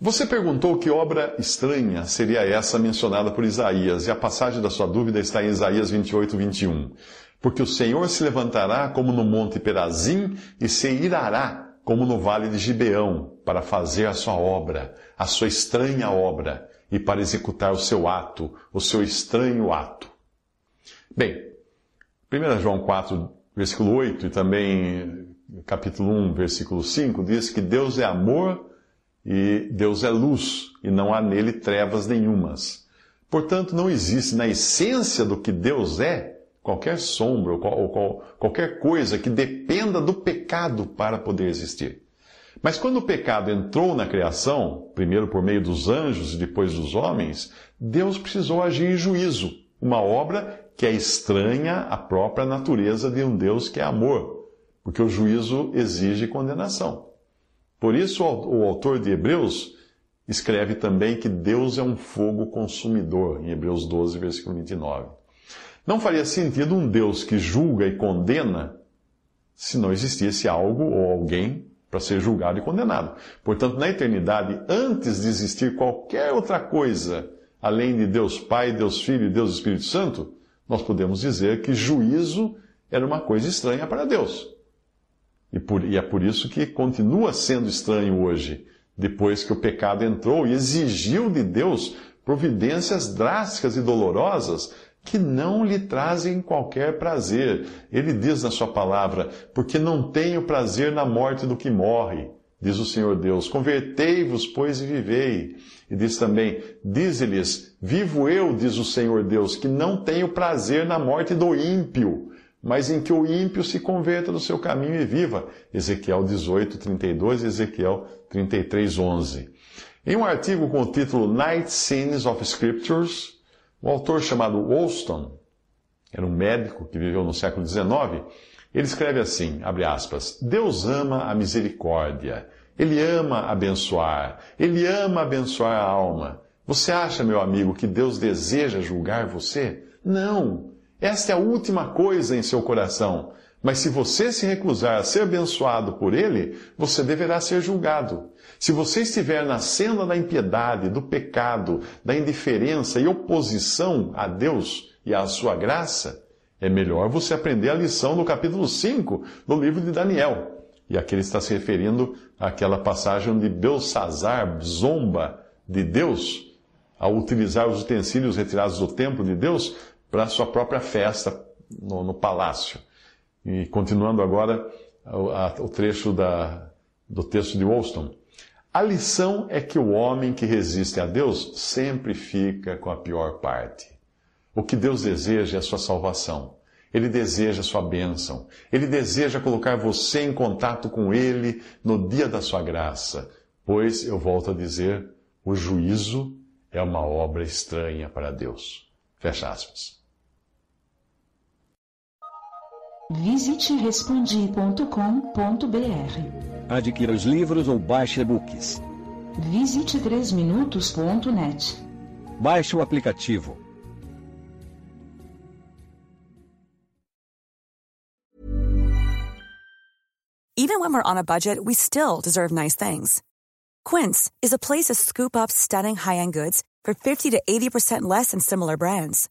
Você perguntou que obra estranha seria essa mencionada por Isaías, e a passagem da sua dúvida está em Isaías 28, 21. Porque o Senhor se levantará como no monte Perazim e se irará como no vale de Gibeão, para fazer a sua obra, a sua estranha obra, e para executar o seu ato, o seu estranho ato. Bem, 1 João 4, versículo 8 e também capítulo 1, versículo 5 diz que Deus é amor e Deus é luz, e não há nele trevas nenhumas. Portanto, não existe na essência do que Deus é qualquer sombra ou qualquer coisa que dependa do pecado para poder existir. Mas quando o pecado entrou na criação, primeiro por meio dos anjos e depois dos homens, Deus precisou agir em juízo, uma obra que é estranha à própria natureza de um Deus que é amor, porque o juízo exige condenação. Por isso, o autor de Hebreus escreve também que Deus é um fogo consumidor, em Hebreus 12, versículo 29. Não faria sentido um Deus que julga e condena se não existisse algo ou alguém para ser julgado e condenado. Portanto, na eternidade, antes de existir qualquer outra coisa além de Deus Pai, Deus Filho e Deus Espírito Santo, nós podemos dizer que juízo era uma coisa estranha para Deus. E, por, e é por isso que continua sendo estranho hoje, depois que o pecado entrou e exigiu de Deus providências drásticas e dolorosas que não lhe trazem qualquer prazer. Ele diz na sua palavra: Porque não tenho prazer na morte do que morre, diz o Senhor Deus. Convertei-vos, pois, e vivei. E diz também: Dize-lhes: Vivo eu, diz o Senhor Deus, que não tenho prazer na morte do ímpio mas em que o ímpio se converta do seu caminho e viva. Ezequiel 18, 32 e Ezequiel 33, 11. Em um artigo com o título Night Scenes of Scriptures, o autor chamado Wollstone, era um médico que viveu no século XIX, ele escreve assim, abre aspas, Deus ama a misericórdia, Ele ama abençoar, Ele ama abençoar a alma. Você acha, meu amigo, que Deus deseja julgar você? Não! Esta é a última coisa em seu coração. Mas se você se recusar a ser abençoado por ele, você deverá ser julgado. Se você estiver na senda da impiedade, do pecado, da indiferença e oposição a Deus e à sua graça, é melhor você aprender a lição do capítulo 5 do livro de Daniel. E aqui ele está se referindo àquela passagem onde Belsazar zomba de Deus ao utilizar os utensílios retirados do templo de Deus para a sua própria festa no, no, palácio. E continuando agora o, a, o trecho da, do texto de Wollstone. A lição é que o homem que resiste a Deus sempre fica com a pior parte. O que Deus deseja é a sua salvação. Ele deseja a sua bênção. Ele deseja colocar você em contato com Ele no dia da sua graça. Pois, eu volto a dizer, o juízo é uma obra estranha para Deus. Fecha aspas. Visite respondi.com.br. Adquira os livros ou baixe e-books. Visite 3minutos.net. Baixe o aplicativo. Even when we're on a budget, we still deserve nice things. Quince is a place to scoop up stunning high-end goods for 50 to 80% less than similar brands.